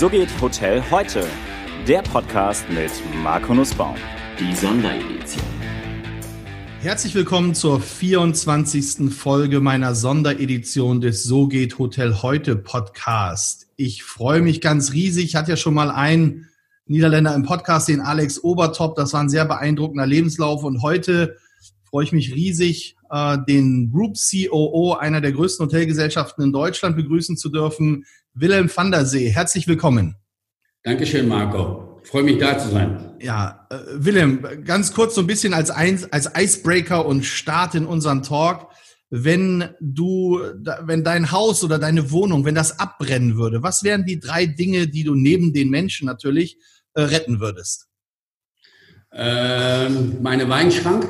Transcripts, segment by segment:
So geht Hotel heute. Der Podcast mit Marco Nussbaum. Die Sonderedition. Herzlich willkommen zur 24. Folge meiner Sonderedition des So geht Hotel heute Podcast. Ich freue mich ganz riesig. Ich hatte ja schon mal einen Niederländer im Podcast, den Alex Obertop. Das war ein sehr beeindruckender Lebenslauf. Und heute freue ich mich riesig, äh, den Group COO einer der größten Hotelgesellschaften in Deutschland begrüßen zu dürfen, Wilhelm van der See. Herzlich willkommen. Dankeschön, Marco. Ich freue mich, da zu sein. Ja, äh, Wilhelm, ganz kurz so ein bisschen als, ein, als Icebreaker und Start in unseren Talk. Wenn du, wenn dein Haus oder deine Wohnung, wenn das abbrennen würde, was wären die drei Dinge, die du neben den Menschen natürlich äh, retten würdest? Ähm, meine Weinschrank,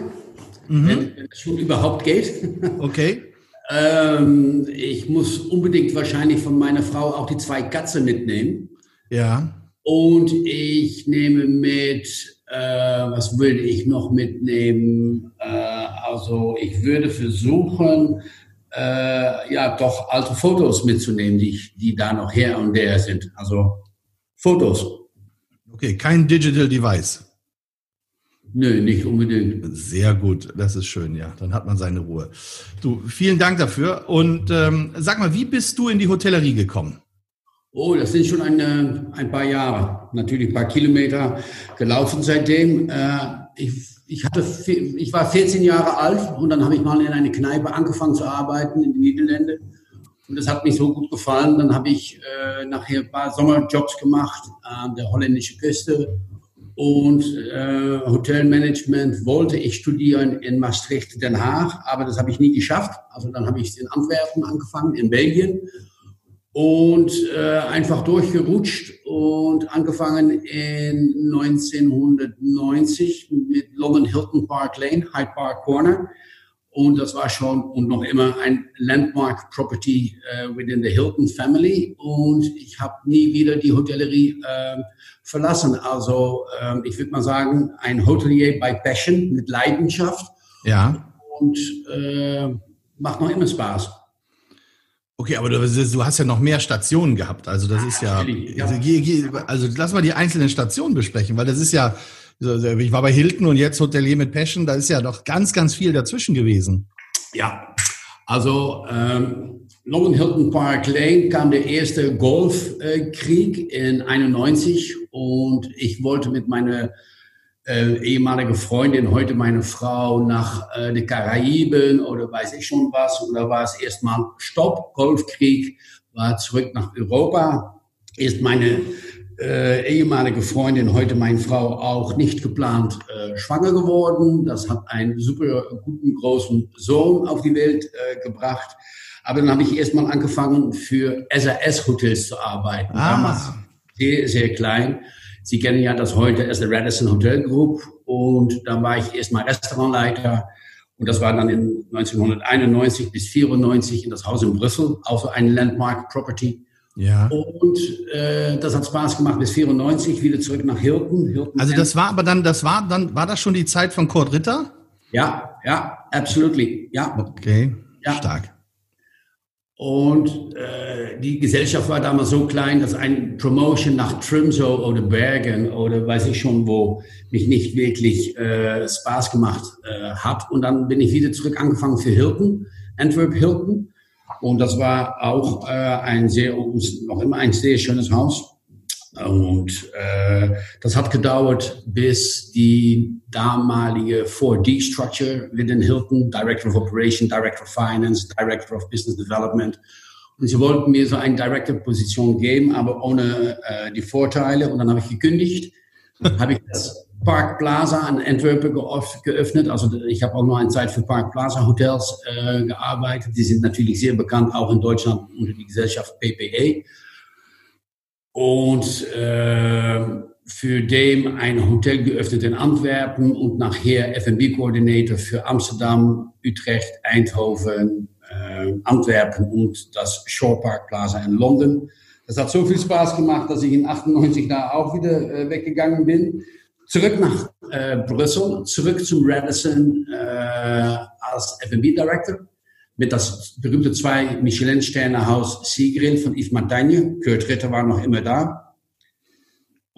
mhm. wenn es schon überhaupt geht. Okay. ähm, ich muss unbedingt wahrscheinlich von meiner Frau auch die zwei Katzen mitnehmen. Ja. Und ich nehme mit, äh, was würde ich noch mitnehmen? Äh, also ich würde versuchen, äh, ja, doch alte Fotos mitzunehmen, die, die da noch her und der sind. Also Fotos. Okay, kein Digital Device. Nö, nicht unbedingt. Sehr gut, das ist schön, ja. Dann hat man seine Ruhe. Du, vielen Dank dafür. Und ähm, sag mal, wie bist du in die Hotellerie gekommen? Oh, das sind schon eine, ein paar Jahre. Natürlich ein paar Kilometer gelaufen seitdem. Äh, ich, ich, hatte, ich war 14 Jahre alt und dann habe ich mal in eine Kneipe angefangen zu arbeiten in den Niederlanden. Und das hat mich so gut gefallen. Dann habe ich äh, nachher ein paar Sommerjobs gemacht an der holländischen Küste. Und äh, Hotelmanagement wollte ich studieren in Maastricht, Den Haag, aber das habe ich nie geschafft. Also dann habe ich in Antwerpen angefangen, in Belgien und äh, einfach durchgerutscht und angefangen in 1990 mit London Hilton Park Lane, Hyde Park Corner. Und das war schon und noch immer ein Landmark Property uh, within the Hilton Family. Und ich habe nie wieder die Hotellerie äh, verlassen. Also äh, ich würde mal sagen, ein Hotelier by Passion mit Leidenschaft. Ja. Und äh, macht noch immer Spaß. Okay, aber du, du, hast ja noch mehr Stationen gehabt. Also das ist ja, also, also lass mal die einzelnen Stationen besprechen, weil das ist ja, ich war bei Hilton und jetzt Hotelier mit Passion, da ist ja noch ganz, ganz viel dazwischen gewesen. Ja, also ähm, London Hilton Park Lane kam der erste Golfkrieg in 91 und ich wollte mit meiner äh, ehemalige Freundin, heute meine Frau, nach äh, den Karaiben oder weiß ich schon was. Und da war es erstmal Stopp, Golfkrieg, war zurück nach Europa. Ist meine äh, ehemalige Freundin, heute meine Frau, auch nicht geplant äh, schwanger geworden. Das hat einen super guten großen Sohn auf die Welt äh, gebracht. Aber dann habe ich erstmal angefangen, für SAS-Hotels zu arbeiten. Ah. Damals sehr, sehr klein. Sie kennen ja das heute als Radisson Hotel Group und da war ich erstmal Restaurantleiter und das war dann in 1991 bis 94 in das Haus in Brüssel, auch so ein Landmark Property. Ja. Und äh, das hat Spaß gemacht bis 94 wieder zurück nach Hilton. Hilton also das war aber dann, das war dann, war das schon die Zeit von Kurt Ritter? Ja, ja, absolutely, ja. Okay, ja. stark. Und äh, die Gesellschaft war damals so klein, dass ein Promotion nach Trimso oder Bergen oder weiß ich schon wo mich nicht wirklich äh, Spaß gemacht äh, hat. Und dann bin ich wieder zurück angefangen für Hilton, Antwerp Hilton. Und das war auch äh, ein sehr, noch immer ein sehr schönes Haus. Und äh, das hat gedauert, bis die damalige 4D-Structure within Hilton, Director of Operation, Director of Finance, Director of Business Development. Und sie wollten mir so eine Director-Position geben, aber ohne äh, die Vorteile. Und dann habe ich gekündigt, habe ich das Park Plaza in Antwerpen geöffnet. Also ich habe auch noch eine Zeit für Park Plaza Hotels äh, gearbeitet. Die sind natürlich sehr bekannt, auch in Deutschland unter die Gesellschaft PPA und äh, für dem ein Hotel geöffnet in Antwerpen und nachher F&B-Koordinator für Amsterdam, Utrecht, Eindhoven, äh, Antwerpen und das Shore Park Plaza in London. Das hat so viel Spaß gemacht, dass ich in 98 da auch wieder äh, weggegangen bin. Zurück nach äh, Brüssel, zurück zum Radisson äh, als F&B-Director mit das berühmte zwei Michelin-Sterne-Haus Seagrill von Yves Montagne. Kurt Ritter war noch immer da.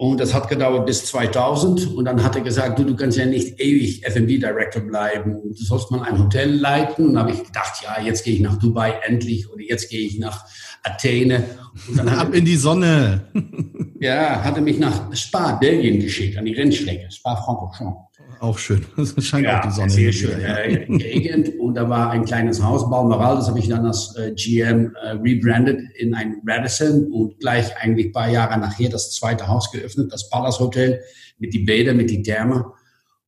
Und das hat gedauert bis 2000. Und dann hat er gesagt, du, du kannst ja nicht ewig F&B Director bleiben. Du sollst mal ein Hotel leiten. Und habe ich gedacht, ja, jetzt gehe ich nach Dubai endlich oder jetzt gehe ich nach Athene. Und dann Ab in die Sonne. ja, hatte mich nach Spa, Belgien geschickt, an die Rennstrecke. Spa-Francorchamps. Auch schön. Das scheint ja, auch die Sonne. Sehr schön. Ja. Äh, Gegend. Und da war ein kleines Haus, Balmoral, das habe ich dann als äh, GM äh, rebrandet in ein Radisson und gleich eigentlich ein paar Jahre nachher das zweite Haus geöffnet, das Palace Hotel mit die Bäder, mit die Therme.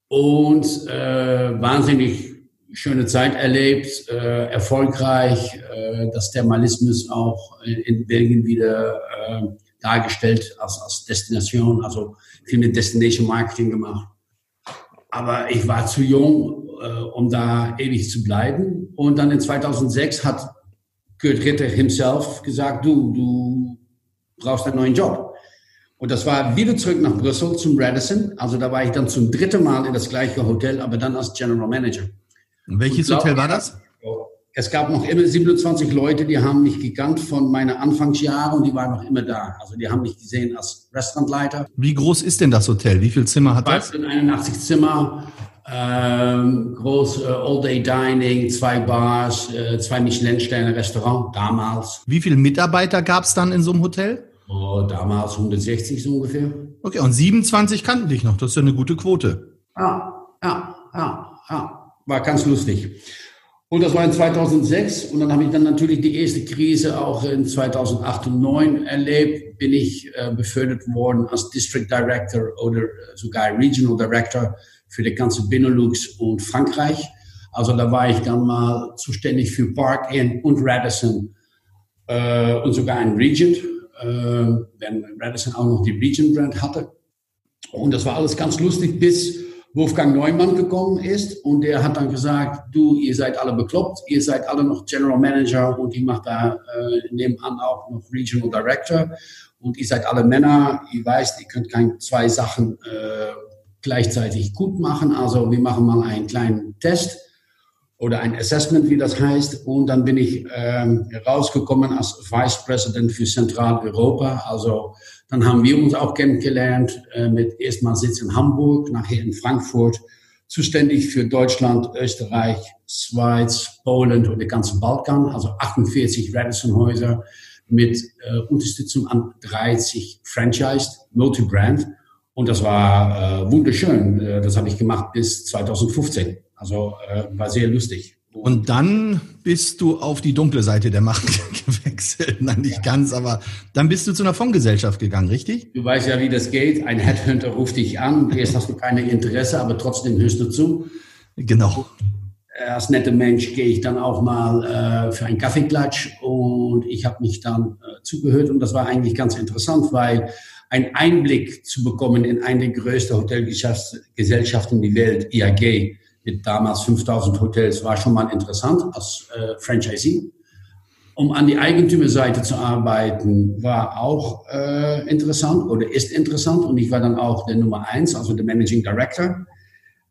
Und äh, wahnsinnig schöne Zeit erlebt, äh, erfolgreich, äh, das Thermalismus auch in, in Belgien wieder äh, dargestellt als, als Destination, also viel mit Destination Marketing gemacht. Aber ich war zu jung, äh, um da ewig zu bleiben. Und dann in 2006 hat Kurt Ritter himself gesagt, du, du brauchst einen neuen Job. Und das war wieder zurück nach Brüssel zum Radisson. Also da war ich dann zum dritten Mal in das gleiche Hotel, aber dann als General Manager. Und welches Und Hotel war das? Es gab noch immer 27 Leute, die haben mich gekannt von meinen Anfangsjahren und die waren noch immer da. Also die haben mich gesehen als Restaurantleiter. Wie groß ist denn das Hotel? Wie viele Zimmer hat das? 81 Zimmer, ähm, groß äh, All-Day-Dining, zwei Bars, äh, zwei Michelin-Sterne-Restaurant damals. Wie viele Mitarbeiter gab es dann in so einem Hotel? Oh, damals 160 so ungefähr. Okay, und 27 kannten dich noch. Das ist ja eine gute Quote. Ja, ja, ja, ja. War ganz lustig. Und das war in 2006 und dann habe ich dann natürlich die erste Krise auch in 2008 und 2009 erlebt. Bin ich äh, befördert worden als District Director oder äh, sogar Regional Director für die ganze Benelux und Frankreich. Also da war ich dann mal zuständig für Park Inn und Radisson äh, und sogar ein Regent, äh, wenn Radisson auch noch die Regent Brand hatte. Und das war alles ganz lustig bis Wolfgang Neumann gekommen ist und der hat dann gesagt, du, ihr seid alle bekloppt, ihr seid alle noch General Manager und ich mache da äh, nebenan auch noch Regional Director und ihr seid alle Männer, ihr weißt, ihr könnt keine zwei Sachen äh, gleichzeitig gut machen, also wir machen mal einen kleinen Test oder ein Assessment, wie das heißt. Und dann bin ich ähm, rausgekommen als Vice President für Zentraleuropa. Also dann haben wir uns auch kennengelernt äh, mit erstmal Sitz in Hamburg, nachher in Frankfurt, zuständig für Deutschland, Österreich, Schweiz, Polen und den ganzen Balkan. Also 48 Radisson-Häuser mit äh, Unterstützung an 30 Franchised, Multi-Brand. Und das war äh, wunderschön. Äh, das habe ich gemacht bis 2015. Also äh, war sehr lustig. Und dann bist du auf die dunkle Seite der Macht gewechselt. Nein, nicht ja. ganz, aber dann bist du zu einer Fondsgesellschaft gegangen, richtig? Du weißt ja, wie das geht. Ein Headhunter ruft dich an. Erst hast du keine Interesse, aber trotzdem hörst du zu. Genau. Als netter Mensch gehe ich dann auch mal äh, für einen Kaffeeklatsch und ich habe mich dann äh, zugehört und das war eigentlich ganz interessant, weil ein Einblick zu bekommen in eine der größten Hotelgesellschaften der Welt, IAG, mit damals 5000 Hotels, war schon mal interessant als äh, Franchisee. Um an die Eigentümerseite zu arbeiten, war auch äh, interessant oder ist interessant. Und ich war dann auch der Nummer eins, also der Managing Director.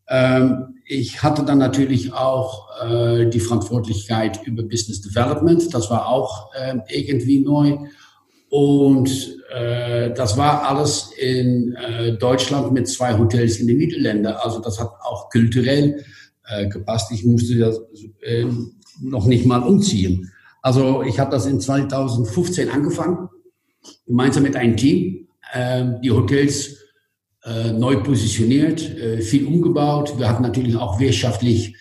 Ähm, ich hatte dann natürlich auch äh, die Verantwortlichkeit über Business Development. Das war auch äh, irgendwie neu. Und äh, das war alles in äh, Deutschland mit zwei Hotels in den Niederlanden. Also das hat auch kulturell äh, gepasst. Ich musste das äh, noch nicht mal umziehen. Also ich habe das in 2015 angefangen, gemeinsam mit einem Team, äh, die Hotels äh, neu positioniert, äh, viel umgebaut. Wir hatten natürlich auch wirtschaftlich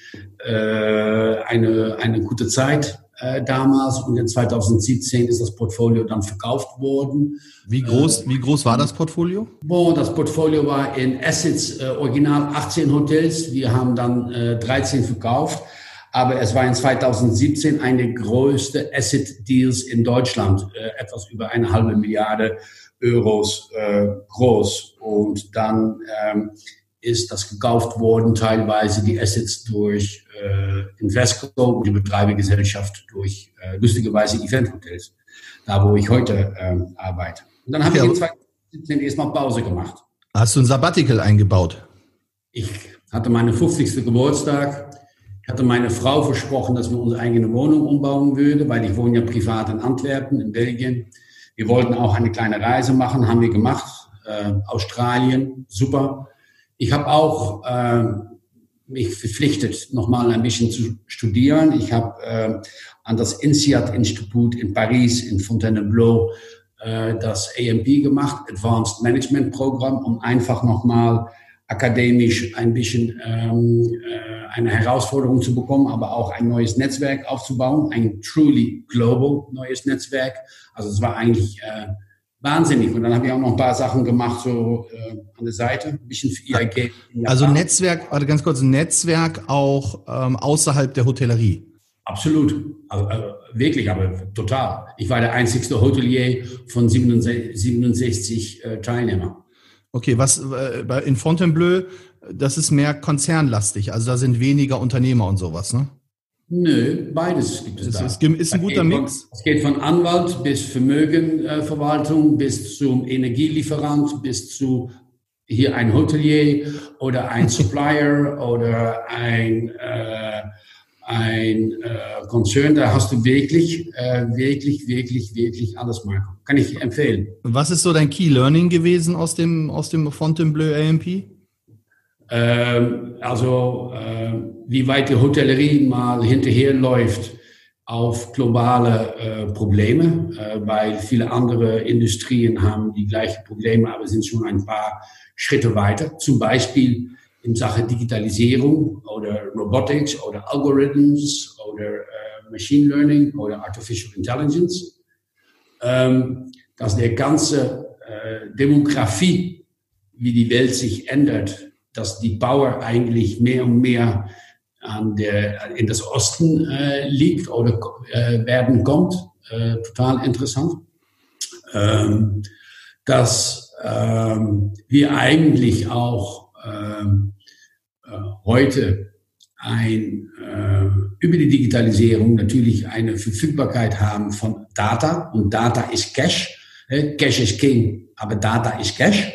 äh, eine, eine gute Zeit äh, damals und in 2017 ist das Portfolio dann verkauft worden. Wie groß, äh, wie groß war das Portfolio? Boah, das Portfolio war in Assets äh, original 18 Hotels. Wir haben dann äh, 13 verkauft. Aber es war in 2017 eine größte Asset Deals in Deutschland, äh, etwas über eine halbe Milliarde Euros äh, groß. Und dann ähm, ist das gekauft worden, teilweise die Assets durch äh, Invesco und die Betreibergesellschaft durch äh, lustigerweise Eventhotels, da wo ich heute ähm, arbeite. Und dann habe ja. ich in 2017 erstmal Pause gemacht. Hast du ein Sabbatical eingebaut? Ich hatte meinen 50. Geburtstag. Ich hatte meine Frau versprochen, dass wir unsere eigene Wohnung umbauen würden, weil ich wohne ja privat in Antwerpen, in Belgien. Wir wollten auch eine kleine Reise machen, haben wir gemacht äh, Australien, super. Ich habe auch äh, mich verpflichtet, nochmal ein bisschen zu studieren. Ich habe äh, an das INSEAD-Institut in Paris, in Fontainebleau, äh, das AMP gemacht, Advanced Management Program, um einfach nochmal akademisch ein bisschen ähm, äh, eine Herausforderung zu bekommen, aber auch ein neues Netzwerk aufzubauen, ein truly global neues Netzwerk. Also es war eigentlich äh, wahnsinnig. Und dann habe ich auch noch ein paar Sachen gemacht, so äh, an der Seite, ein bisschen für IAG. Also Netzwerk, warte ganz kurz, Netzwerk auch ähm, außerhalb der Hotellerie. Absolut, also, also, wirklich, aber total. Ich war der einzigste Hotelier von 67, 67 äh, Teilnehmern. Okay, was äh, in Fontainebleau, das ist mehr konzernlastig, also da sind weniger Unternehmer und sowas, ne? Nö, beides gibt es, es da. Ist, ist ein guter Mix. es geht von Anwalt bis Vermögenverwaltung, bis zum Energielieferant, bis zu hier ein Hotelier oder ein Supplier oder ein, äh, ein äh, Konzern. Da hast du wirklich, äh, wirklich, wirklich, wirklich alles machen. Kann ich empfehlen. Was ist so dein Key Learning gewesen aus dem, aus dem Fontainebleau AMP? Ähm, also äh, wie weit die Hotellerie mal hinterherläuft auf globale äh, Probleme, äh, weil viele andere Industrien haben die gleichen Probleme, aber sind schon ein paar Schritte weiter. Zum Beispiel in Sache Digitalisierung oder Robotics oder Algorithms oder äh, Machine Learning oder Artificial Intelligence. Ähm, dass der ganze äh, Demografie, wie die Welt sich ändert, dass die Power eigentlich mehr und mehr an der, in das Osten äh, liegt oder äh, werden kommt. Äh, total interessant. Ähm, dass ähm, wir eigentlich auch ähm, äh, heute ein, äh, über die Digitalisierung natürlich eine Verfügbarkeit haben von Data und Data ist Cash. Cash ist King, aber Data ist Cash.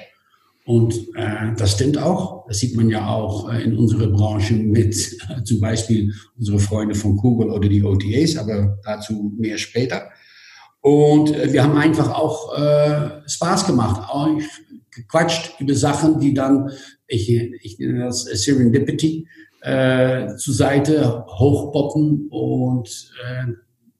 Und äh, das stimmt auch. Das sieht man ja auch äh, in unserer Branche mit äh, zum Beispiel unsere Freunde von Google oder die OTAs, aber dazu mehr später. Und äh, wir haben einfach auch äh, Spaß gemacht, auch gequatscht über Sachen, die dann, ich, ich nenne das Serendipity, äh, zur Seite hochpoppen und äh,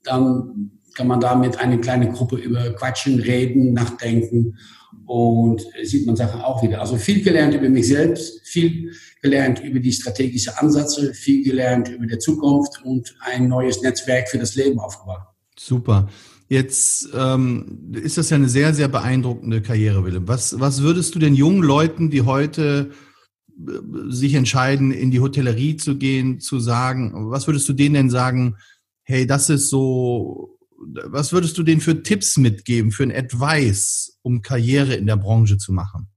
dann kann man da mit einer kleinen Gruppe über Quatschen, reden, nachdenken und sieht man Sachen auch wieder. Also viel gelernt über mich selbst, viel gelernt über die strategischen Ansätze, viel gelernt über die Zukunft und ein neues Netzwerk für das Leben aufgebaut. Super. Jetzt ähm, ist das ja eine sehr, sehr beeindruckende Karriere, Willem. Was, was würdest du den jungen Leuten, die heute äh, sich entscheiden, in die Hotellerie zu gehen, zu sagen, was würdest du denen denn sagen, hey, das ist so was würdest du denen für Tipps mitgeben, für ein Advice, um Karriere in der Branche zu machen?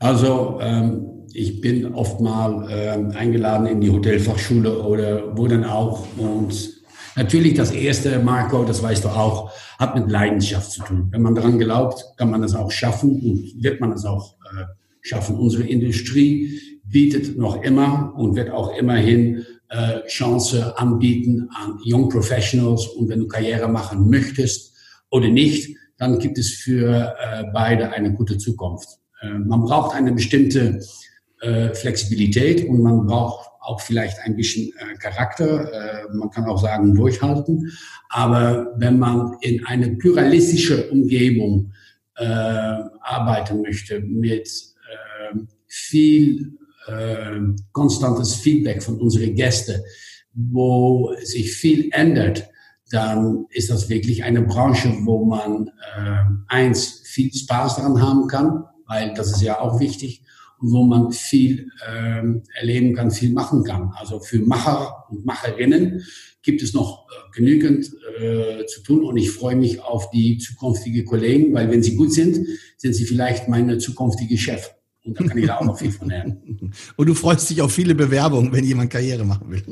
Also ähm, ich bin oft mal ähm, eingeladen in die Hotelfachschule oder wo dann auch. Und natürlich das erste, Marco, das weißt du auch, hat mit Leidenschaft zu tun. Wenn man daran glaubt, kann man das auch schaffen und wird man das auch äh, schaffen. Unsere Industrie bietet noch immer und wird auch immerhin äh, Chance anbieten an Young Professionals. Und wenn du Karriere machen möchtest oder nicht, dann gibt es für äh, beide eine gute Zukunft. Äh, man braucht eine bestimmte äh, Flexibilität und man braucht auch vielleicht ein bisschen Charakter. Man kann auch sagen, durchhalten. Aber wenn man in eine pluralistische Umgebung arbeiten möchte mit viel äh, konstantes Feedback von unseren Gästen, wo sich viel ändert, dann ist das wirklich eine Branche, wo man äh, eins viel Spaß daran haben kann, weil das ist ja auch wichtig, und wo man viel äh, erleben kann, viel machen kann. Also für Macher und Macherinnen gibt es noch äh, genügend äh, zu tun und ich freue mich auf die zukünftige Kollegen, weil wenn sie gut sind, sind sie vielleicht meine zukünftige Chef. Und da kann ich da auch noch viel von lernen. Und du freust dich auf viele Bewerbungen, wenn jemand Karriere machen will.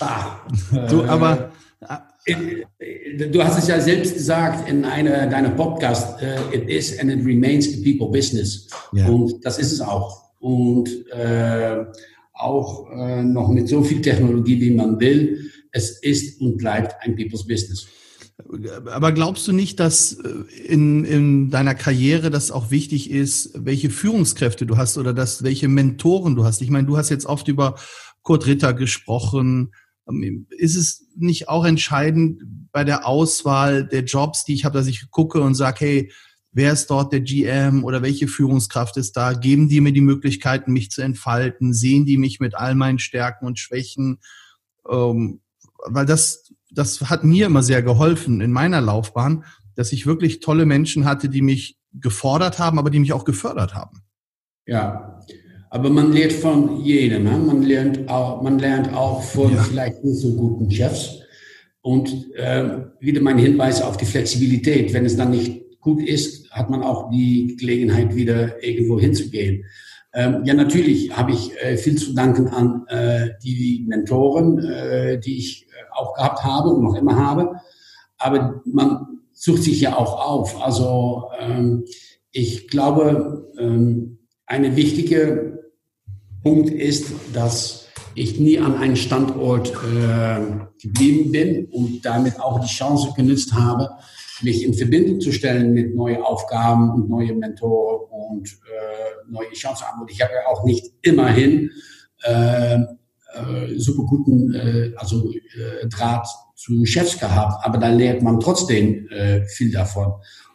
ah, du, aber äh, du hast es ja selbst gesagt in einer deiner Podcasts, uh, it is and it remains a people business. Ja. Und das ist es auch. Und äh, auch äh, noch mit so viel Technologie, wie man will, es ist und bleibt ein people's business. Aber glaubst du nicht, dass äh, in, in deiner Karriere das auch wichtig ist, welche Führungskräfte du hast oder dass, welche Mentoren du hast? Ich meine, du hast jetzt oft über Kurt Ritter gesprochen. Ähm, ist es nicht auch entscheidend bei der Auswahl der Jobs, die ich habe, dass ich gucke und sage, hey, wer ist dort der GM oder welche Führungskraft ist da? Geben die mir die Möglichkeiten, mich zu entfalten? Sehen die mich mit all meinen Stärken und Schwächen? Ähm, weil das, das hat mir immer sehr geholfen in meiner Laufbahn, dass ich wirklich tolle Menschen hatte, die mich gefordert haben, aber die mich auch gefördert haben. Ja, aber man lernt von jedem. Ne? Man, lernt auch, man lernt auch von ja. vielleicht nicht so guten Chefs. Und äh, wieder mein Hinweis auf die Flexibilität. Wenn es dann nicht gut ist, hat man auch die Gelegenheit, wieder irgendwo hinzugehen. Ähm, ja, natürlich habe ich äh, viel zu danken an äh, die Mentoren, äh, die ich äh, auch gehabt habe und noch immer habe. Aber man sucht sich ja auch auf. Also ähm, ich glaube, ähm, eine wichtige Punkt ist, dass ich nie an einen Standort äh, geblieben bin und damit auch die Chance genützt habe, mich in Verbindung zu stellen mit neuen Aufgaben und neue Mentoren und äh, neue Chancen haben. Und ich habe ja auch nicht immerhin äh, äh, super guten äh, also äh, Draht zu Chefs gehabt, aber da lernt man trotzdem äh, viel davon.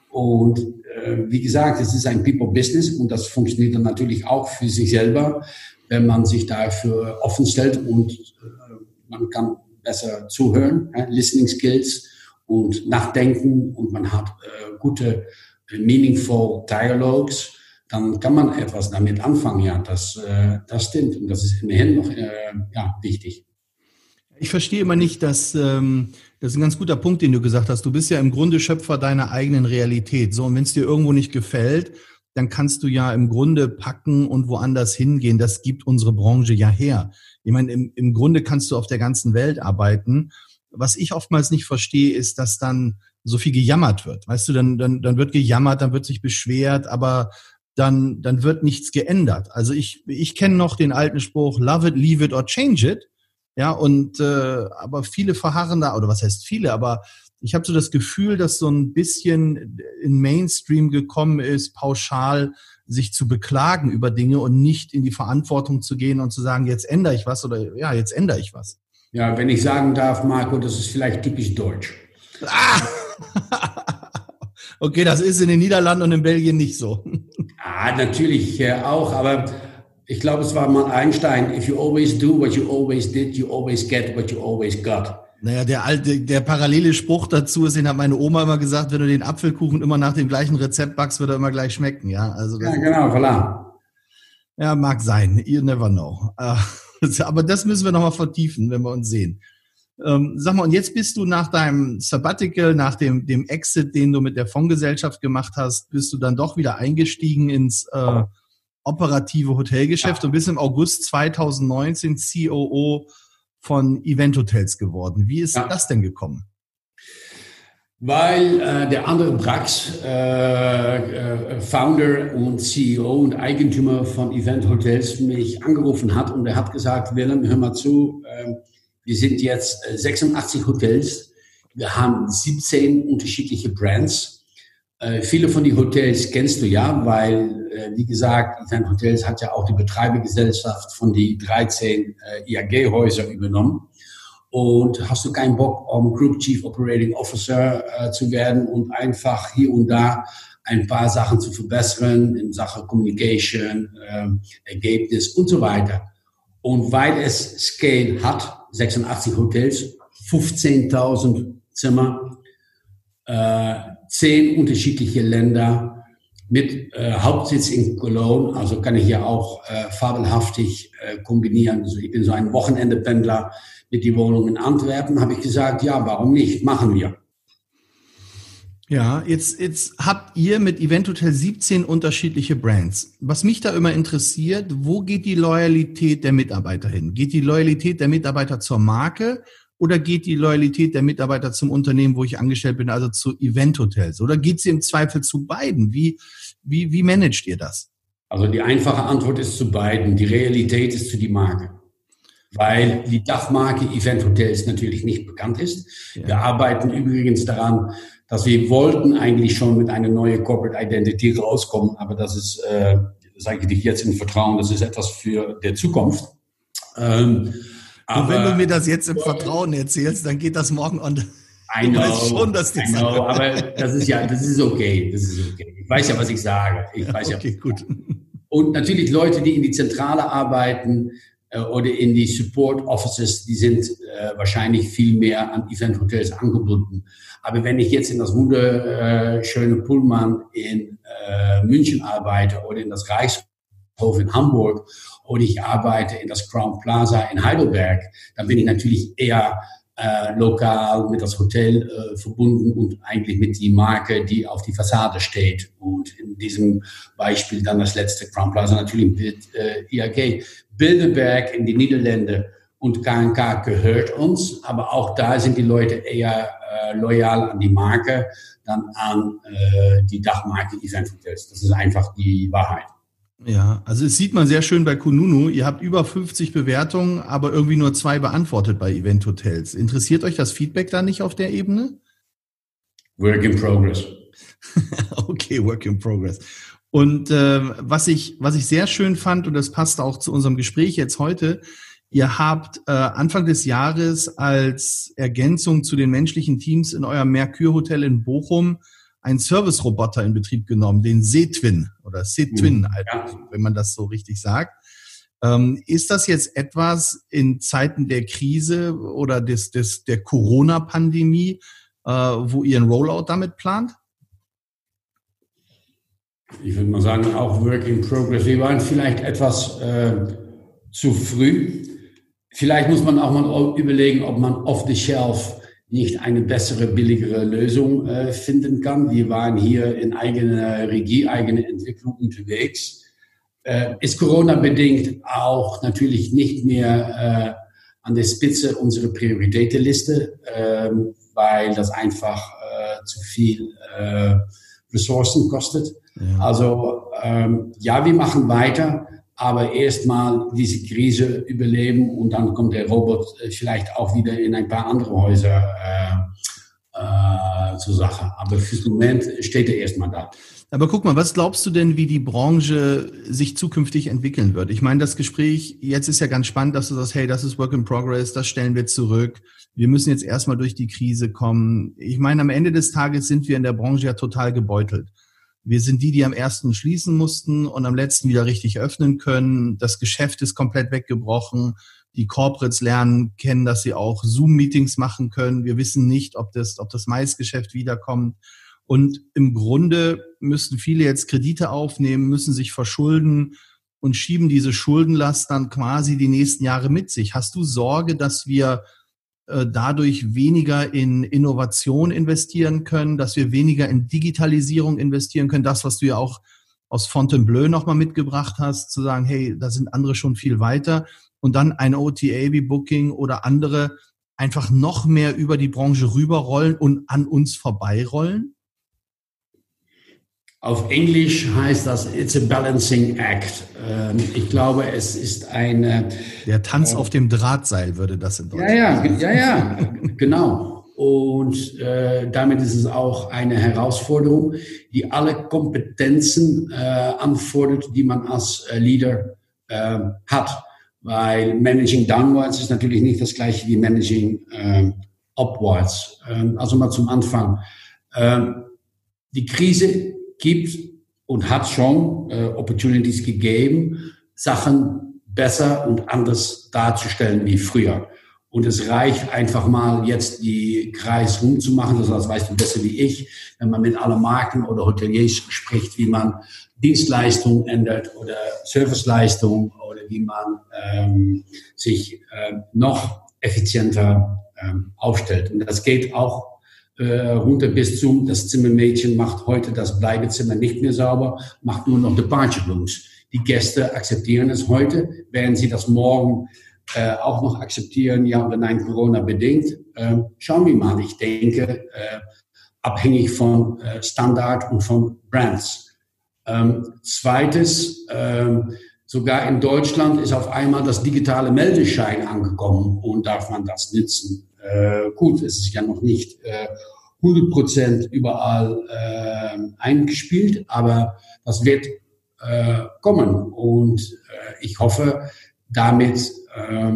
Und äh, wie gesagt, es ist ein People-Business und das funktioniert dann natürlich auch für sich selber, wenn man sich dafür offen stellt und äh, man kann besser zuhören, äh, Listening Skills und nachdenken und man hat äh, gute, äh, meaningful Dialogs, dann kann man etwas damit anfangen. Ja, das, äh, das stimmt und das ist immerhin noch äh, ja, wichtig. Ich verstehe immer nicht, dass ähm, das ist ein ganz guter Punkt, den du gesagt hast. Du bist ja im Grunde Schöpfer deiner eigenen Realität. So, und wenn es dir irgendwo nicht gefällt, dann kannst du ja im Grunde packen und woanders hingehen. Das gibt unsere Branche ja her. Ich meine, im, im Grunde kannst du auf der ganzen Welt arbeiten was ich oftmals nicht verstehe, ist, dass dann so viel gejammert wird. Weißt du, dann, dann, dann wird gejammert, dann wird sich beschwert, aber dann, dann wird nichts geändert. Also ich, ich kenne noch den alten Spruch, love it, leave it or change it. Ja, und äh, aber viele verharren da, oder was heißt viele, aber ich habe so das Gefühl, dass so ein bisschen in Mainstream gekommen ist, pauschal sich zu beklagen über Dinge und nicht in die Verantwortung zu gehen und zu sagen, jetzt ändere ich was oder ja, jetzt ändere ich was. Ja, wenn ich sagen darf, Marco, das ist vielleicht typisch deutsch. Ah! okay, das ist in den Niederlanden und in Belgien nicht so. ah, natürlich äh, auch, aber ich glaube, es war mal Einstein, if you always do what you always did, you always get what you always got. Naja, der alte, der parallele Spruch dazu ist, den hat meine Oma immer gesagt, wenn du den Apfelkuchen immer nach dem gleichen Rezept backst, wird er immer gleich schmecken, ja. Also ja, genau, voilà. Ja, mag sein. You never know. Uh, Aber das müssen wir nochmal vertiefen, wenn wir uns sehen. Ähm, sag mal, und jetzt bist du nach deinem Sabbatical, nach dem, dem Exit, den du mit der Fondsgesellschaft gemacht hast, bist du dann doch wieder eingestiegen ins äh, operative Hotelgeschäft ja. und bist im August 2019 COO von Event Hotels geworden. Wie ist ja. das denn gekommen? Weil äh, der andere Brax, äh, äh, Founder und CEO und Eigentümer von Event Hotels, mich angerufen hat und er hat gesagt, Willem, hör mal zu, äh, wir sind jetzt 86 äh, Hotels, wir haben 17 unterschiedliche Brands. Äh, viele von den Hotels kennst du ja, weil, äh, wie gesagt, Event Hotels hat ja auch die Betreibergesellschaft von die 13 äh, IAG-Häuser übernommen. Und hast du keinen Bock, um Group Chief Operating Officer äh, zu werden und einfach hier und da ein paar Sachen zu verbessern in Sachen Communication, äh, Ergebnis und so weiter. Und weil es Scale hat, 86 Hotels, 15.000 Zimmer, äh, 10 unterschiedliche Länder mit äh, Hauptsitz in Cologne, also kann ich ja auch äh, fabelhaftig äh, kombinieren. Also ich bin so ein Wochenendependler mit die Wohnung in Antwerpen, habe ich gesagt, ja, warum nicht? Machen wir. Ja, jetzt, jetzt habt ihr mit Event Hotel 17 unterschiedliche Brands. Was mich da immer interessiert, wo geht die Loyalität der Mitarbeiter hin? Geht die Loyalität der Mitarbeiter zur Marke oder geht die Loyalität der Mitarbeiter zum Unternehmen, wo ich angestellt bin, also zu Event Hotels? Oder geht sie im Zweifel zu beiden? Wie, wie, wie managt ihr das? Also die einfache Antwort ist zu beiden. Die Realität ist zu die Marke. Weil die Dachmarke Event Hotels natürlich nicht bekannt ist. Ja. Wir arbeiten übrigens daran, dass wir wollten eigentlich schon mit einer neuen Corporate Identity rauskommen, aber das ist, äh, sage ich dich jetzt im Vertrauen, das ist etwas für der Zukunft. Ähm, aber, wenn du mir das jetzt im Vertrauen erzählst, dann geht das morgen on. I know, weiß schon, dass das I know, aber das ist ja, das ist okay, das ist okay. Ich weiß ja, was ich sage. Ich weiß okay, ja. gut. Und natürlich Leute, die in die Zentrale arbeiten, äh, oder in die Support Offices, die sind äh, wahrscheinlich viel mehr an Event Hotels angebunden. Aber wenn ich jetzt in das wunderschöne Pullman in äh, München arbeite oder in das Reichshof in Hamburg oder ich arbeite in das Crown Plaza in Heidelberg, dann bin ich natürlich eher äh, lokal mit das Hotel äh, verbunden und eigentlich mit die Marke, die auf die Fassade steht. Und in diesem Beispiel dann das letzte Crown Plaza natürlich mit äh, IAG. Bilderberg in die Niederlande und KNK gehört uns, aber auch da sind die Leute eher äh, loyal an die Marke, dann an äh, die Dachmarke Event Hotels. Das ist einfach die Wahrheit. Ja, also es sieht man sehr schön bei Kununu. Ihr habt über 50 Bewertungen, aber irgendwie nur zwei beantwortet bei Event Hotels. Interessiert euch das Feedback da nicht auf der Ebene? Work in progress. okay, work in progress. Und äh, was ich was ich sehr schön fand und das passt auch zu unserem Gespräch jetzt heute. Ihr habt äh, Anfang des Jahres als Ergänzung zu den menschlichen Teams in eurem Mercure Hotel in Bochum einen Service-Roboter in Betrieb genommen, den Setwin oder Setwin, mhm. ja. wenn man das so richtig sagt. Ähm, ist das jetzt etwas in Zeiten der Krise oder des, des, der Corona-Pandemie, äh, wo ihr ein Rollout damit plant? Ich würde mal sagen, auch Work in Progress. Wir waren vielleicht etwas äh, zu früh. Vielleicht muss man auch mal überlegen, ob man off the shelf nicht eine bessere, billigere Lösung äh, finden kann. Wir waren hier in eigener Regie, eigene Entwicklung unterwegs. Äh, ist Corona-bedingt auch natürlich nicht mehr äh, an der Spitze unserer Prioritätenliste, äh, weil das einfach äh, zu viel äh, Ressourcen kostet. Ja. Also ähm, ja, wir machen weiter, aber erstmal diese Krise überleben und dann kommt der Robot äh, vielleicht auch wieder in ein paar andere Häuser äh, äh, zur Sache. Aber fürs Moment steht er erstmal da. Aber guck mal, was glaubst du denn, wie die Branche sich zukünftig entwickeln wird? Ich meine, das Gespräch jetzt ist ja ganz spannend, dass du sagst, hey, das ist Work in Progress, das stellen wir zurück. Wir müssen jetzt erstmal durch die Krise kommen. Ich meine, am Ende des Tages sind wir in der Branche ja total gebeutelt. Wir sind die, die am ersten schließen mussten und am letzten wieder richtig öffnen können. Das Geschäft ist komplett weggebrochen. Die Corporates lernen, kennen, dass sie auch Zoom-Meetings machen können. Wir wissen nicht, ob das, ob das Maisgeschäft wiederkommt. Und im Grunde müssen viele jetzt Kredite aufnehmen, müssen sich verschulden und schieben diese Schuldenlast dann quasi die nächsten Jahre mit sich. Hast du Sorge, dass wir dadurch weniger in Innovation investieren können, dass wir weniger in Digitalisierung investieren können. Das, was du ja auch aus Fontainebleau nochmal mitgebracht hast, zu sagen, hey, da sind andere schon viel weiter. Und dann eine OTA wie Booking oder andere einfach noch mehr über die Branche rüberrollen und an uns vorbeirollen? Auf Englisch heißt das It's a Balancing Act. Ähm, ich glaube, es ist eine. Der Tanz äh, auf dem Drahtseil würde das in Deutschland. Ja, ja, ja, ja, genau. Und äh, damit ist es auch eine Herausforderung, die alle Kompetenzen äh, anfordert, die man als äh, Leader äh, hat. Weil Managing Downwards ist natürlich nicht das gleiche wie Managing äh, Upwards. Ähm, also mal zum Anfang. Ähm, die Krise gibt und hat schon äh, Opportunities gegeben, Sachen besser und anders darzustellen wie früher. Und es reicht einfach mal jetzt die Kreis rumzumachen, das weißt du besser wie ich, wenn man mit allen Marken oder Hoteliers spricht, wie man Dienstleistungen ändert oder Serviceleistungen oder wie man ähm, sich äh, noch effizienter ähm, aufstellt. Und das geht auch äh, runter bis zum, das Zimmermädchen macht heute das Bleibezimmer nicht mehr sauber, macht nur noch Departure Rooms. Die Gäste akzeptieren es heute, werden sie das morgen äh, auch noch akzeptieren, ja oder nein, Corona bedingt. Äh, schauen wir mal, ich denke, äh, abhängig von äh, Standard und von Brands. Ähm, zweites, ähm, Sogar in Deutschland ist auf einmal das digitale Meldeschein angekommen und darf man das nutzen. Äh, gut, es ist ja noch nicht äh, 100 Prozent überall äh, eingespielt, aber das wird äh, kommen und äh, ich hoffe, damit äh,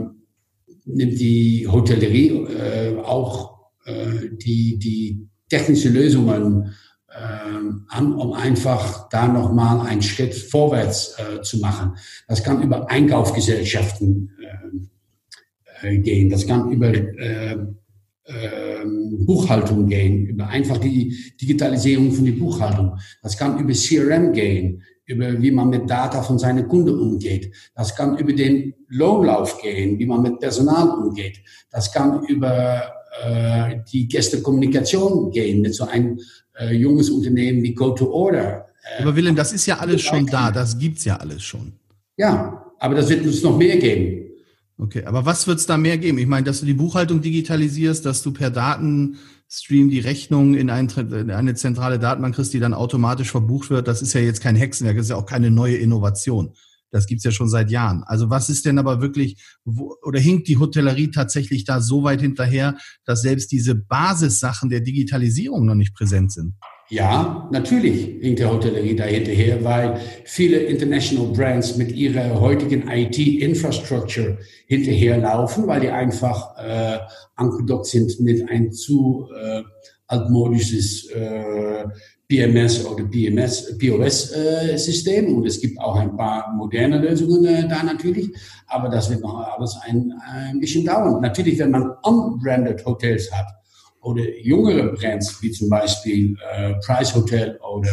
nimmt die Hotellerie äh, auch äh, die, die technische Lösungen ähm, an, um einfach da nochmal einen Schritt vorwärts äh, zu machen. Das kann über Einkaufsgesellschaften äh, gehen, das kann über äh, äh, Buchhaltung gehen, über einfach die Digitalisierung von der Buchhaltung. Das kann über CRM gehen, über wie man mit Data von seinen Kunden umgeht. Das kann über den Lohnlauf gehen, wie man mit Personal umgeht. Das kann über äh, die Gästekommunikation gehen mit so einem äh, junges Unternehmen wie Go-to-Order. Äh, aber Willem, das ist ja alles schon da, das gibt's ja alles schon. Ja, aber das wird uns noch mehr geben. Okay, aber was wird's da mehr geben? Ich meine, dass du die Buchhaltung digitalisierst, dass du per Datenstream die Rechnung in, ein, in eine zentrale Datenbank kriegst, die dann automatisch verbucht wird, das ist ja jetzt kein Hexenwerk, das ist ja auch keine neue Innovation. Das gibt's ja schon seit Jahren. Also was ist denn aber wirklich, wo, oder hinkt die Hotellerie tatsächlich da so weit hinterher, dass selbst diese Basissachen der Digitalisierung noch nicht präsent sind? Ja, natürlich hinkt der Hotellerie da hinterher, weil viele International Brands mit ihrer heutigen IT-Infrastructure hinterherlaufen, weil die einfach äh, angedockt sind mit ein zu äh, altmodisches äh, PMS oder PMS, POS-System äh, und es gibt auch ein paar moderne Lösungen äh, da natürlich, aber das wird noch alles ein, ein bisschen dauern. Natürlich, wenn man unbranded Hotels hat oder jüngere Brands wie zum Beispiel äh, Price Hotel oder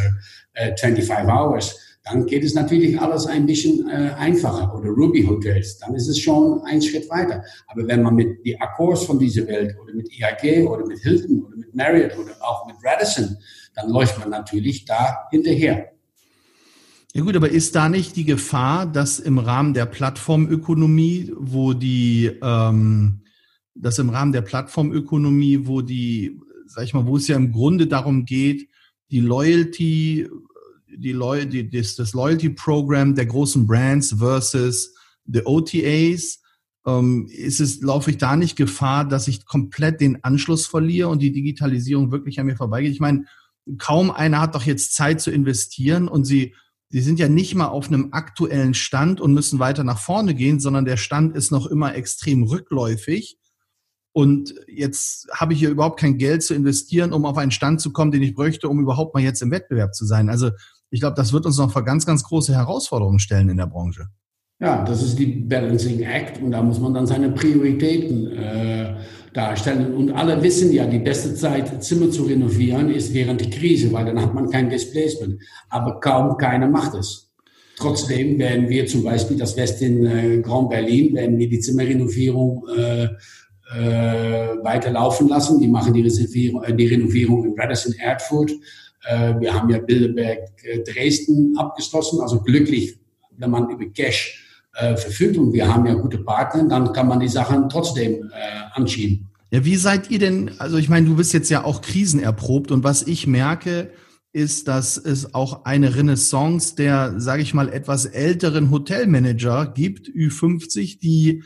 äh, 25 Hours, dann geht es natürlich alles ein bisschen äh, einfacher oder Ruby Hotels, dann ist es schon ein Schritt weiter. Aber wenn man mit die Accords von dieser Welt oder mit IAG oder mit Hilton oder mit Marriott oder auch mit Radisson dann läuft man natürlich da hinterher. Ja gut, aber ist da nicht die Gefahr, dass im Rahmen der Plattformökonomie, wo die, ähm, dass im Rahmen der Plattformökonomie, wo die, sag ich mal, wo es ja im Grunde darum geht, die Loyalty, die Loyalty, das, das Loyalty Program der großen Brands versus the OTAs, ähm, ist es, laufe ich da nicht Gefahr, dass ich komplett den Anschluss verliere und die Digitalisierung wirklich an mir vorbeigeht? Ich meine, kaum einer hat doch jetzt Zeit zu investieren und sie, sie sind ja nicht mal auf einem aktuellen Stand und müssen weiter nach vorne gehen, sondern der Stand ist noch immer extrem rückläufig. Und jetzt habe ich hier überhaupt kein Geld zu investieren, um auf einen Stand zu kommen, den ich bräuchte, um überhaupt mal jetzt im Wettbewerb zu sein. Also ich glaube, das wird uns noch vor ganz, ganz große Herausforderungen stellen in der Branche. Ja, das ist die Balancing Act und da muss man dann seine Prioritäten äh, darstellen. Und alle wissen ja, die beste Zeit, Zimmer zu renovieren, ist während der Krise, weil dann hat man kein Displacement. Aber kaum keiner macht es. Trotzdem werden wir zum Beispiel das West in äh, Grand Berlin, werden wir die Zimmerrenovierung äh, äh, weiterlaufen lassen. Die machen die, Reservierung, äh, die Renovierung in Radisson Erfurt. Äh, wir haben ja Bilderberg äh, Dresden abgeschlossen. Also glücklich, wenn man über Cash äh, verfügt und wir haben ja gute Partner, dann kann man die Sachen trotzdem äh, anschieben. Ja, wie seid ihr denn, also ich meine, du bist jetzt ja auch krisenerprobt und was ich merke, ist, dass es auch eine Renaissance der, sage ich mal, etwas älteren Hotelmanager gibt, Ü50, die,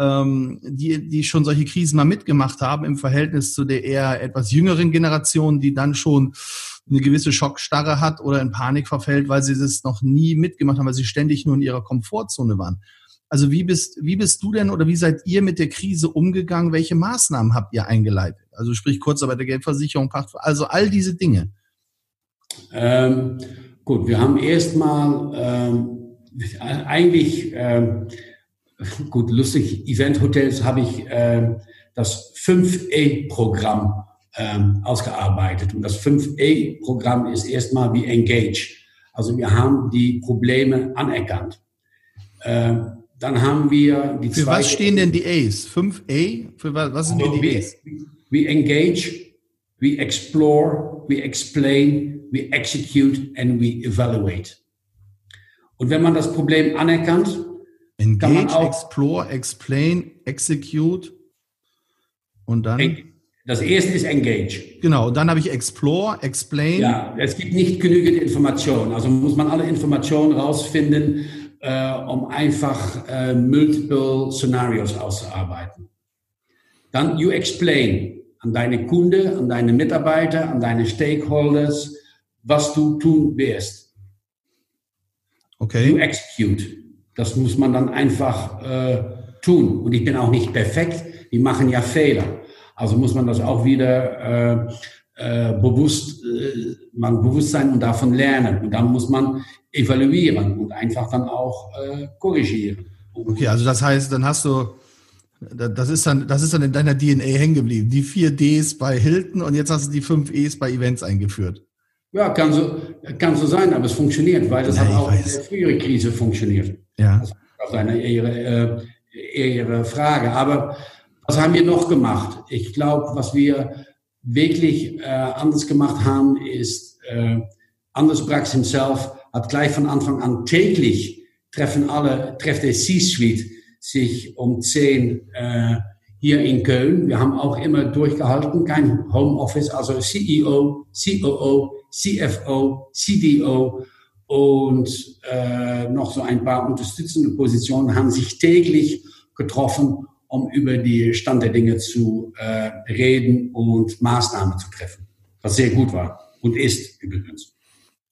ähm, die, die schon solche Krisen mal mitgemacht haben im Verhältnis zu der eher etwas jüngeren Generation, die dann schon eine gewisse Schockstarre hat oder in Panik verfällt, weil sie das noch nie mitgemacht haben, weil sie ständig nur in ihrer Komfortzone waren. Also wie bist, wie bist du denn oder wie seid ihr mit der Krise umgegangen? Welche Maßnahmen habt ihr eingeleitet? Also sprich Kurzarbeitergeldversicherung, also all diese Dinge. Ähm, gut, wir haben erstmal ähm, eigentlich, ähm, gut, lustig, Event-Hotels habe ich äh, das 5E-Programm ähm, ausgearbeitet. Und das 5E-Programm ist erstmal wie Engage. Also wir haben die Probleme anerkannt. Ähm, dann haben wir die Für was stehen denn die A's? 5A? Für was, was sind also die A's? We engage, we explore, we explain, we execute and we evaluate. Und wenn man das Problem anerkannt, Engage, auch explore, explain, execute und dann das erste ist Engage. Genau, dann habe ich Explore, Explain. Ja, es gibt nicht genügend Informationen. Also muss man alle Informationen rausfinden, äh, um einfach äh, multiple Szenarios auszuarbeiten. Dann you explain an deine Kunde, an deine Mitarbeiter, an deine Stakeholders, was du tun wirst. Okay. You execute. Das muss man dann einfach äh, tun. Und ich bin auch nicht perfekt. Die machen ja Fehler. Also muss man das auch wieder äh, äh, bewusst, äh, man bewusst sein und davon lernen. Und dann muss man evaluieren und einfach dann auch äh, korrigieren. Okay, also das heißt, dann hast du, das ist dann, das ist dann in deiner DNA hängen geblieben. Die vier Ds bei Hilton und jetzt hast du die fünf E's bei Events eingeführt. Ja, kann so, kann so sein, aber es funktioniert, weil das Ja, hat auch in weiß. der früheren Krise funktioniert. Ja. Das ist auf deine ihre, äh, ihre Frage. Aber was haben wir noch gemacht? Ich glaube, was wir wirklich äh, anders gemacht haben, ist, äh, Anders Brax himself hat gleich von Anfang an täglich treffen alle, trefft der C-Suite sich um 10 äh, hier in Köln. Wir haben auch immer durchgehalten, kein Homeoffice, also CEO, COO, CFO, CDO und äh, noch so ein paar unterstützende Positionen haben sich täglich getroffen, um über die Stand der Dinge zu äh, reden und Maßnahmen zu treffen, was sehr gut war und ist übrigens.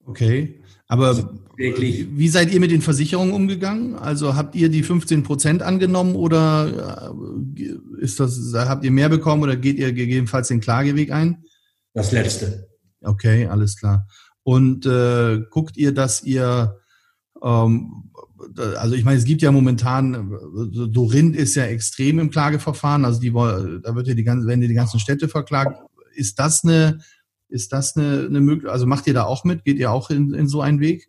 Okay. Aber Wirklich. wie seid ihr mit den Versicherungen umgegangen? Also habt ihr die 15 Prozent angenommen oder äh, ist das, habt ihr mehr bekommen oder geht ihr gegebenenfalls den Klageweg ein? Das Letzte. Okay, alles klar. Und äh, guckt ihr, dass ihr, ähm, also ich meine, es gibt ja momentan, äh, Dorint ist ja extrem im Klageverfahren, also die, da wird ja die ganze, werden ja die ganzen Städte verklagt. Ist das eine, ist das eine, eine Möglichkeit, also macht ihr da auch mit? Geht ihr auch in, in so einen Weg?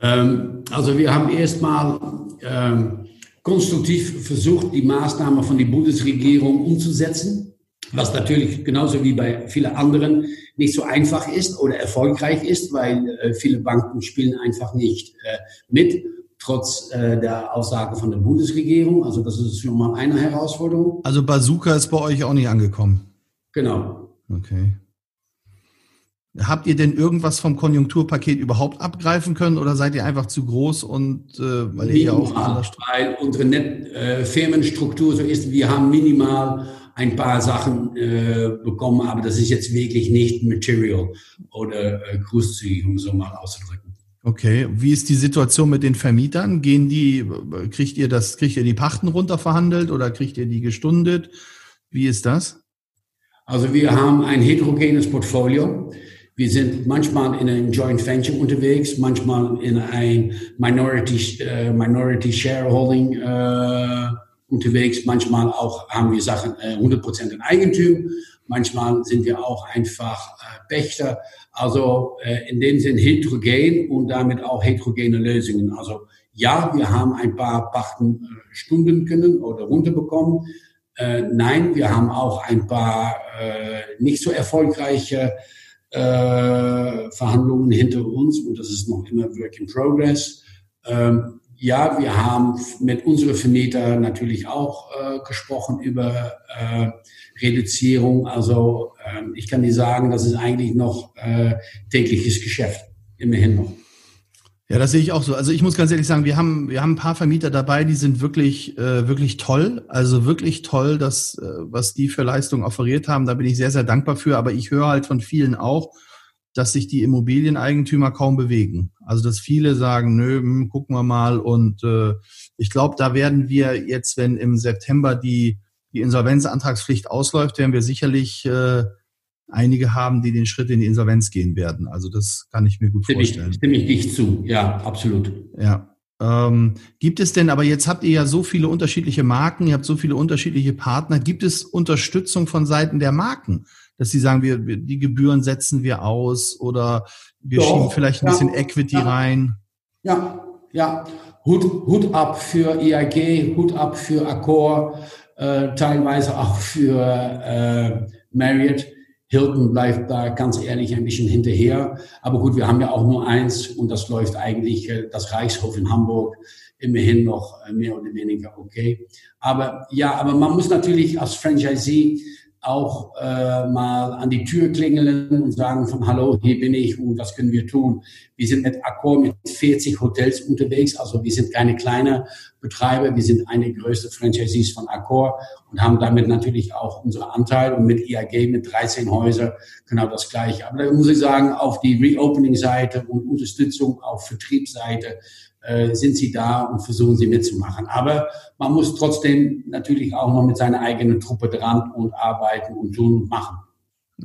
Ähm, also wir haben erstmal ähm, konstruktiv versucht, die Maßnahmen von der Bundesregierung umzusetzen, was natürlich genauso wie bei vielen anderen nicht so einfach ist oder erfolgreich ist, weil äh, viele Banken spielen einfach nicht äh, mit, trotz äh, der Aussage von der Bundesregierung. Also das ist schon mal eine Herausforderung. Also Bazooka ist bei euch auch nicht angekommen. Genau. Okay. Habt ihr denn irgendwas vom Konjunkturpaket überhaupt abgreifen können oder seid ihr einfach zu groß und äh, weil ihr ja auch weil unsere Net äh, Firmenstruktur so ist, wir haben minimal ein paar Sachen äh, bekommen, aber das ist jetzt wirklich nicht material oder äh, großzügig, um so mal auszudrücken. Okay, wie ist die Situation mit den Vermietern? Gehen die, kriegt ihr das, kriegt ihr die Pachten runterverhandelt oder kriegt ihr die gestundet? Wie ist das? Also wir haben ein heterogenes Portfolio. Wir sind manchmal in einem Joint Venture unterwegs, manchmal in ein Minority, äh, Minority Shareholding äh, unterwegs, manchmal auch haben wir Sachen äh, 100% in Eigentum, manchmal sind wir auch einfach äh, Pächter. Also äh, in dem Sinn heterogen und damit auch heterogene Lösungen. Also ja, wir haben ein paar Pachten äh, Stunden können oder runterbekommen. Äh, nein, wir haben auch ein paar äh, nicht so erfolgreiche äh, Verhandlungen hinter uns und das ist noch immer Work in Progress. Ähm, ja, wir haben mit unseren Vermieter natürlich auch äh, gesprochen über äh, Reduzierung. Also ähm, ich kann dir sagen, das ist eigentlich noch äh, tägliches Geschäft, immerhin noch. Ja, das sehe ich auch so. Also ich muss ganz ehrlich sagen, wir haben, wir haben ein paar Vermieter dabei, die sind wirklich, äh, wirklich toll. Also wirklich toll, dass, äh, was die für Leistungen offeriert haben. Da bin ich sehr, sehr dankbar für. Aber ich höre halt von vielen auch, dass sich die Immobilieneigentümer kaum bewegen. Also dass viele sagen, nö, hm, gucken wir mal. Und äh, ich glaube, da werden wir jetzt, wenn im September die, die Insolvenzantragspflicht ausläuft, werden wir sicherlich äh, einige haben, die den Schritt in die Insolvenz gehen werden. Also das kann ich mir gut Stimme ich, vorstellen. stimme ich dich zu, ja, absolut. Ja. Ähm, gibt es denn, aber jetzt habt ihr ja so viele unterschiedliche Marken, ihr habt so viele unterschiedliche Partner. Gibt es Unterstützung von Seiten der Marken, dass sie sagen, wir, wir die Gebühren setzen wir aus oder wir Doch, schieben vielleicht ein ja, bisschen Equity ja. rein? Ja, ja. Hut, Hut ab für IAG, Hut ab für Accor, äh, teilweise auch für äh, Marriott. Hilton bleibt da ganz ehrlich ein bisschen hinterher. Aber gut, wir haben ja auch nur eins und das läuft eigentlich, äh, das Reichshof in Hamburg, immerhin noch äh, mehr oder weniger okay. Aber ja, aber man muss natürlich als Franchisee auch äh, mal an die Tür klingeln und sagen von Hallo, hier bin ich und was können wir tun. Wir sind mit Accor mit 40 Hotels unterwegs, also wir sind keine kleine Betreiber, wir sind eine größte Franchisees von Accor und haben damit natürlich auch unsere Anteil und mit IAG mit 13 Häusern genau das gleiche. Aber da muss ich sagen, auf die Reopening-Seite und Unterstützung auf Vertriebsseite äh, sind sie da und versuchen sie mitzumachen. Aber man muss trotzdem natürlich auch noch mit seiner eigenen Truppe dran und arbeiten und tun und machen.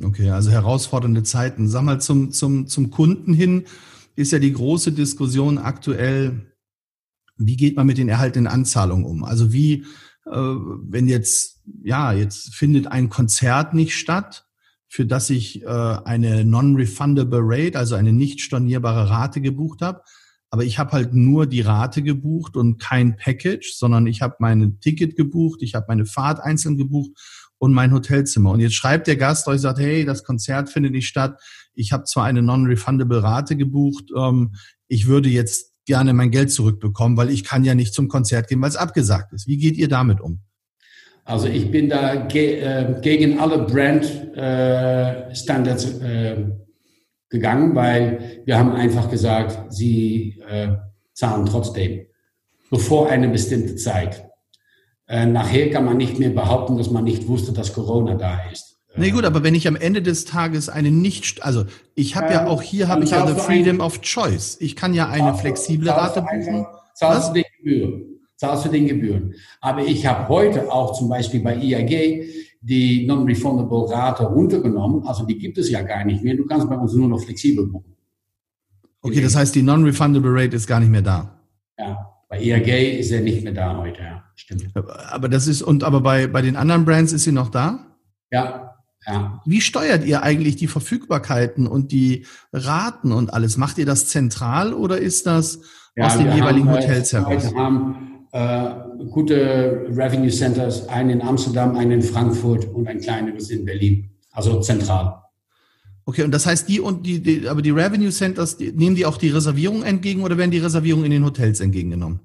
Okay, also herausfordernde Zeiten. Sag mal, zum, zum, zum Kunden hin ist ja die große Diskussion aktuell, wie geht man mit den erhaltenen Anzahlungen um? Also wie, äh, wenn jetzt, ja, jetzt findet ein Konzert nicht statt, für das ich äh, eine non-refundable Rate, also eine nicht stornierbare Rate gebucht habe, aber ich habe halt nur die Rate gebucht und kein Package, sondern ich habe mein Ticket gebucht, ich habe meine Fahrt einzeln gebucht und mein Hotelzimmer. Und jetzt schreibt der Gast euch, sagt, hey, das Konzert findet nicht statt. Ich habe zwar eine non-refundable Rate gebucht, ähm, ich würde jetzt gerne mein Geld zurückbekommen, weil ich kann ja nicht zum Konzert gehen, weil es abgesagt ist. Wie geht ihr damit um? Also ich bin da ge äh, gegen alle Brand-Standards äh, äh, gegangen, weil wir haben einfach gesagt, sie äh, zahlen trotzdem, bevor eine bestimmte Zeit. Äh, nachher kann man nicht mehr behaupten, dass man nicht wusste, dass Corona da ist. Nee, gut, aber wenn ich am Ende des Tages eine nicht, also ich habe ja, ja auch hier habe ich ja the freedom of choice. Ich kann ja eine flexible Rate buchen. Zahlst du den Gebühren. Zahlst du den Gebühren. Aber ich habe heute auch zum Beispiel bei IAG die Non-Refundable Rate runtergenommen. Also die gibt es ja gar nicht mehr. Du kannst bei uns nur noch flexibel buchen. Okay, das heißt, die Non-Refundable Rate ist gar nicht mehr da. Ja, bei ERG ist er nicht mehr da heute, ja. Stimmt. Aber das ist, und aber bei, bei den anderen Brands ist sie noch da? Ja, ja. Wie steuert ihr eigentlich die Verfügbarkeiten und die Raten und alles? Macht ihr das zentral oder ist das ja, aus den jeweiligen haben, Hotels heraus? Wir haben äh, gute Revenue Centers, einen in Amsterdam, einen in Frankfurt und ein kleineres in Berlin, also zentral. Okay, und das heißt, die und die, die aber die Revenue Centers, die, nehmen die auch die Reservierungen entgegen oder werden die Reservierungen in den Hotels entgegengenommen?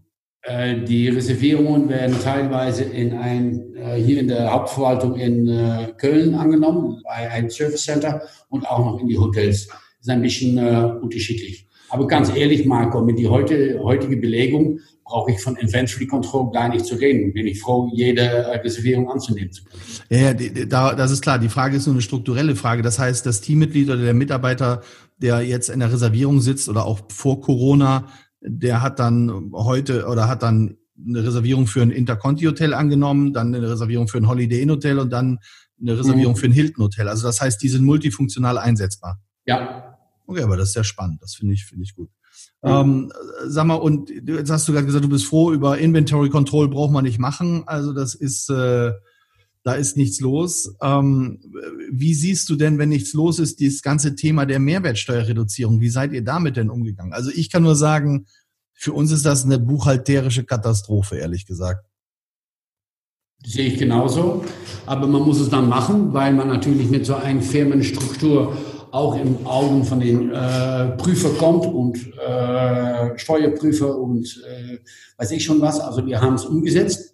Äh, die Reservierungen werden teilweise in ein, äh, hier in der Hauptverwaltung in äh, Köln angenommen, bei einem Service Center und auch noch in die Hotels. Das ist ein bisschen unterschiedlich. Aber ganz ehrlich, Marco, mit die heute, heutige Belegung brauche ich von Inventory Control gar nicht zu reden. Bin ich froh, jede Reservierung anzunehmen zu können. Ja, ja, das ist klar. Die Frage ist nur eine strukturelle Frage. Das heißt, das Teammitglied oder der Mitarbeiter, der jetzt in der Reservierung sitzt oder auch vor Corona, der hat dann heute oder hat dann eine Reservierung für ein Interconti-Hotel angenommen, dann eine Reservierung für ein Holiday Inn Hotel und dann eine Reservierung mhm. für ein Hilton Hotel. Also das heißt, die sind multifunktional einsetzbar. Ja. Okay, aber das ist sehr spannend. Das finde ich, finde ich gut. Ähm, sag mal, und jetzt hast du gerade gesagt, du bist froh, über Inventory Control braucht man nicht machen. Also das ist, äh, da ist nichts los. Ähm, wie siehst du denn, wenn nichts los ist, dieses ganze Thema der Mehrwertsteuerreduzierung? Wie seid ihr damit denn umgegangen? Also ich kann nur sagen, für uns ist das eine buchhalterische Katastrophe, ehrlich gesagt. Sehe ich genauso. Aber man muss es dann machen, weil man natürlich mit so einer Firmenstruktur auch im Augen von den äh, Prüfer kommt und äh, Steuerprüfer und äh, weiß ich schon was. Also wir haben es umgesetzt.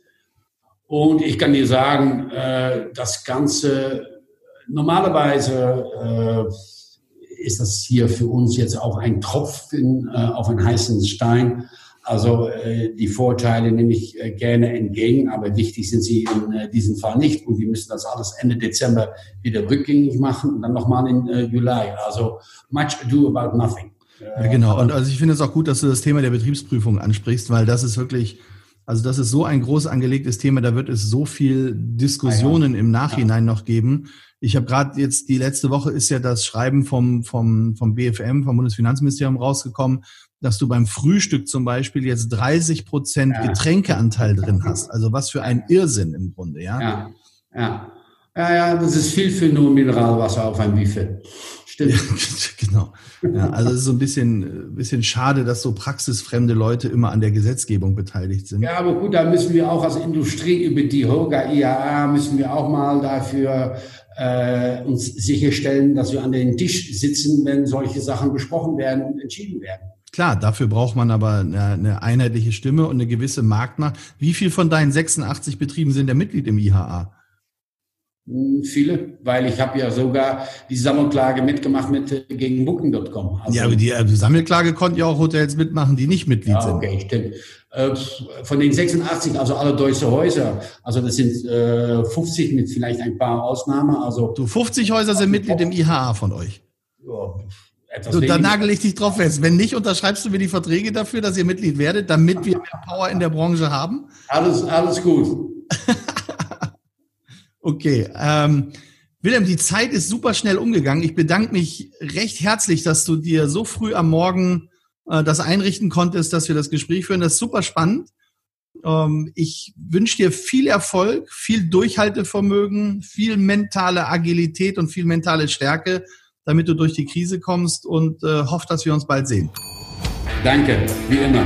Und ich kann dir sagen, äh, das Ganze, normalerweise äh, ist das hier für uns jetzt auch ein Tropfen äh, auf einen heißen Stein. Also äh, die Vorteile nehme ich äh, gerne entgegen, aber wichtig sind sie in äh, diesem Fall nicht. Und wir müssen das alles Ende Dezember wieder rückgängig machen und dann nochmal in äh, Juli. Also much ado about nothing. Ja, genau. Und also ich finde es auch gut, dass du das Thema der Betriebsprüfung ansprichst, weil das ist wirklich, also das ist so ein groß angelegtes Thema, da wird es so viel Diskussionen ah, ja. im Nachhinein ja. noch geben. Ich habe gerade jetzt, die letzte Woche ist ja das Schreiben vom, vom, vom BFM, vom Bundesfinanzministerium rausgekommen, dass du beim Frühstück zum Beispiel jetzt 30 Prozent ja. Getränkeanteil drin hast. Also was für ein Irrsinn im Grunde, ja? Ja, ja. Ja, ja, das ist viel für nur Mineralwasser auf ein Buffet. Stimmt. Ja, genau. Ja, also es ist so ein bisschen, bisschen schade, dass so praxisfremde Leute immer an der Gesetzgebung beteiligt sind. Ja, aber gut, da müssen wir auch als Industrie über die HOGA IAA müssen wir auch mal dafür äh, uns sicherstellen, dass wir an den Tisch sitzen, wenn solche Sachen besprochen werden und entschieden werden. Klar, dafür braucht man aber eine, eine, einheitliche Stimme und eine gewisse Marktmacht. Wie viel von deinen 86 Betrieben sind der Mitglied im IHA? Hm, viele, weil ich habe ja sogar die Sammelklage mitgemacht mit äh, gegen Booking.com. Also, ja, aber die äh, Sammelklage konnten ja auch Hotels mitmachen, die nicht Mitglied ja, okay, sind. Okay, stimmt. Äh, von den 86, also alle deutsche Häuser, also das sind äh, 50 mit vielleicht ein paar Ausnahmen. Also du 50 Häuser sind Mitglied im IHA von euch. Ja, etwas du, da nagel ich dich drauf fest. Wenn nicht, unterschreibst du mir die Verträge dafür, dass ihr Mitglied werdet, damit wir mehr Power in der Branche haben? Alles, alles gut. Okay. Ähm, Wilhelm, die Zeit ist super schnell umgegangen. Ich bedanke mich recht herzlich, dass du dir so früh am Morgen äh, das einrichten konntest, dass wir das Gespräch führen. Das ist super spannend. Ähm, ich wünsche dir viel Erfolg, viel Durchhaltevermögen, viel mentale Agilität und viel mentale Stärke, damit du durch die Krise kommst und äh, hoffe, dass wir uns bald sehen. Danke, wie immer.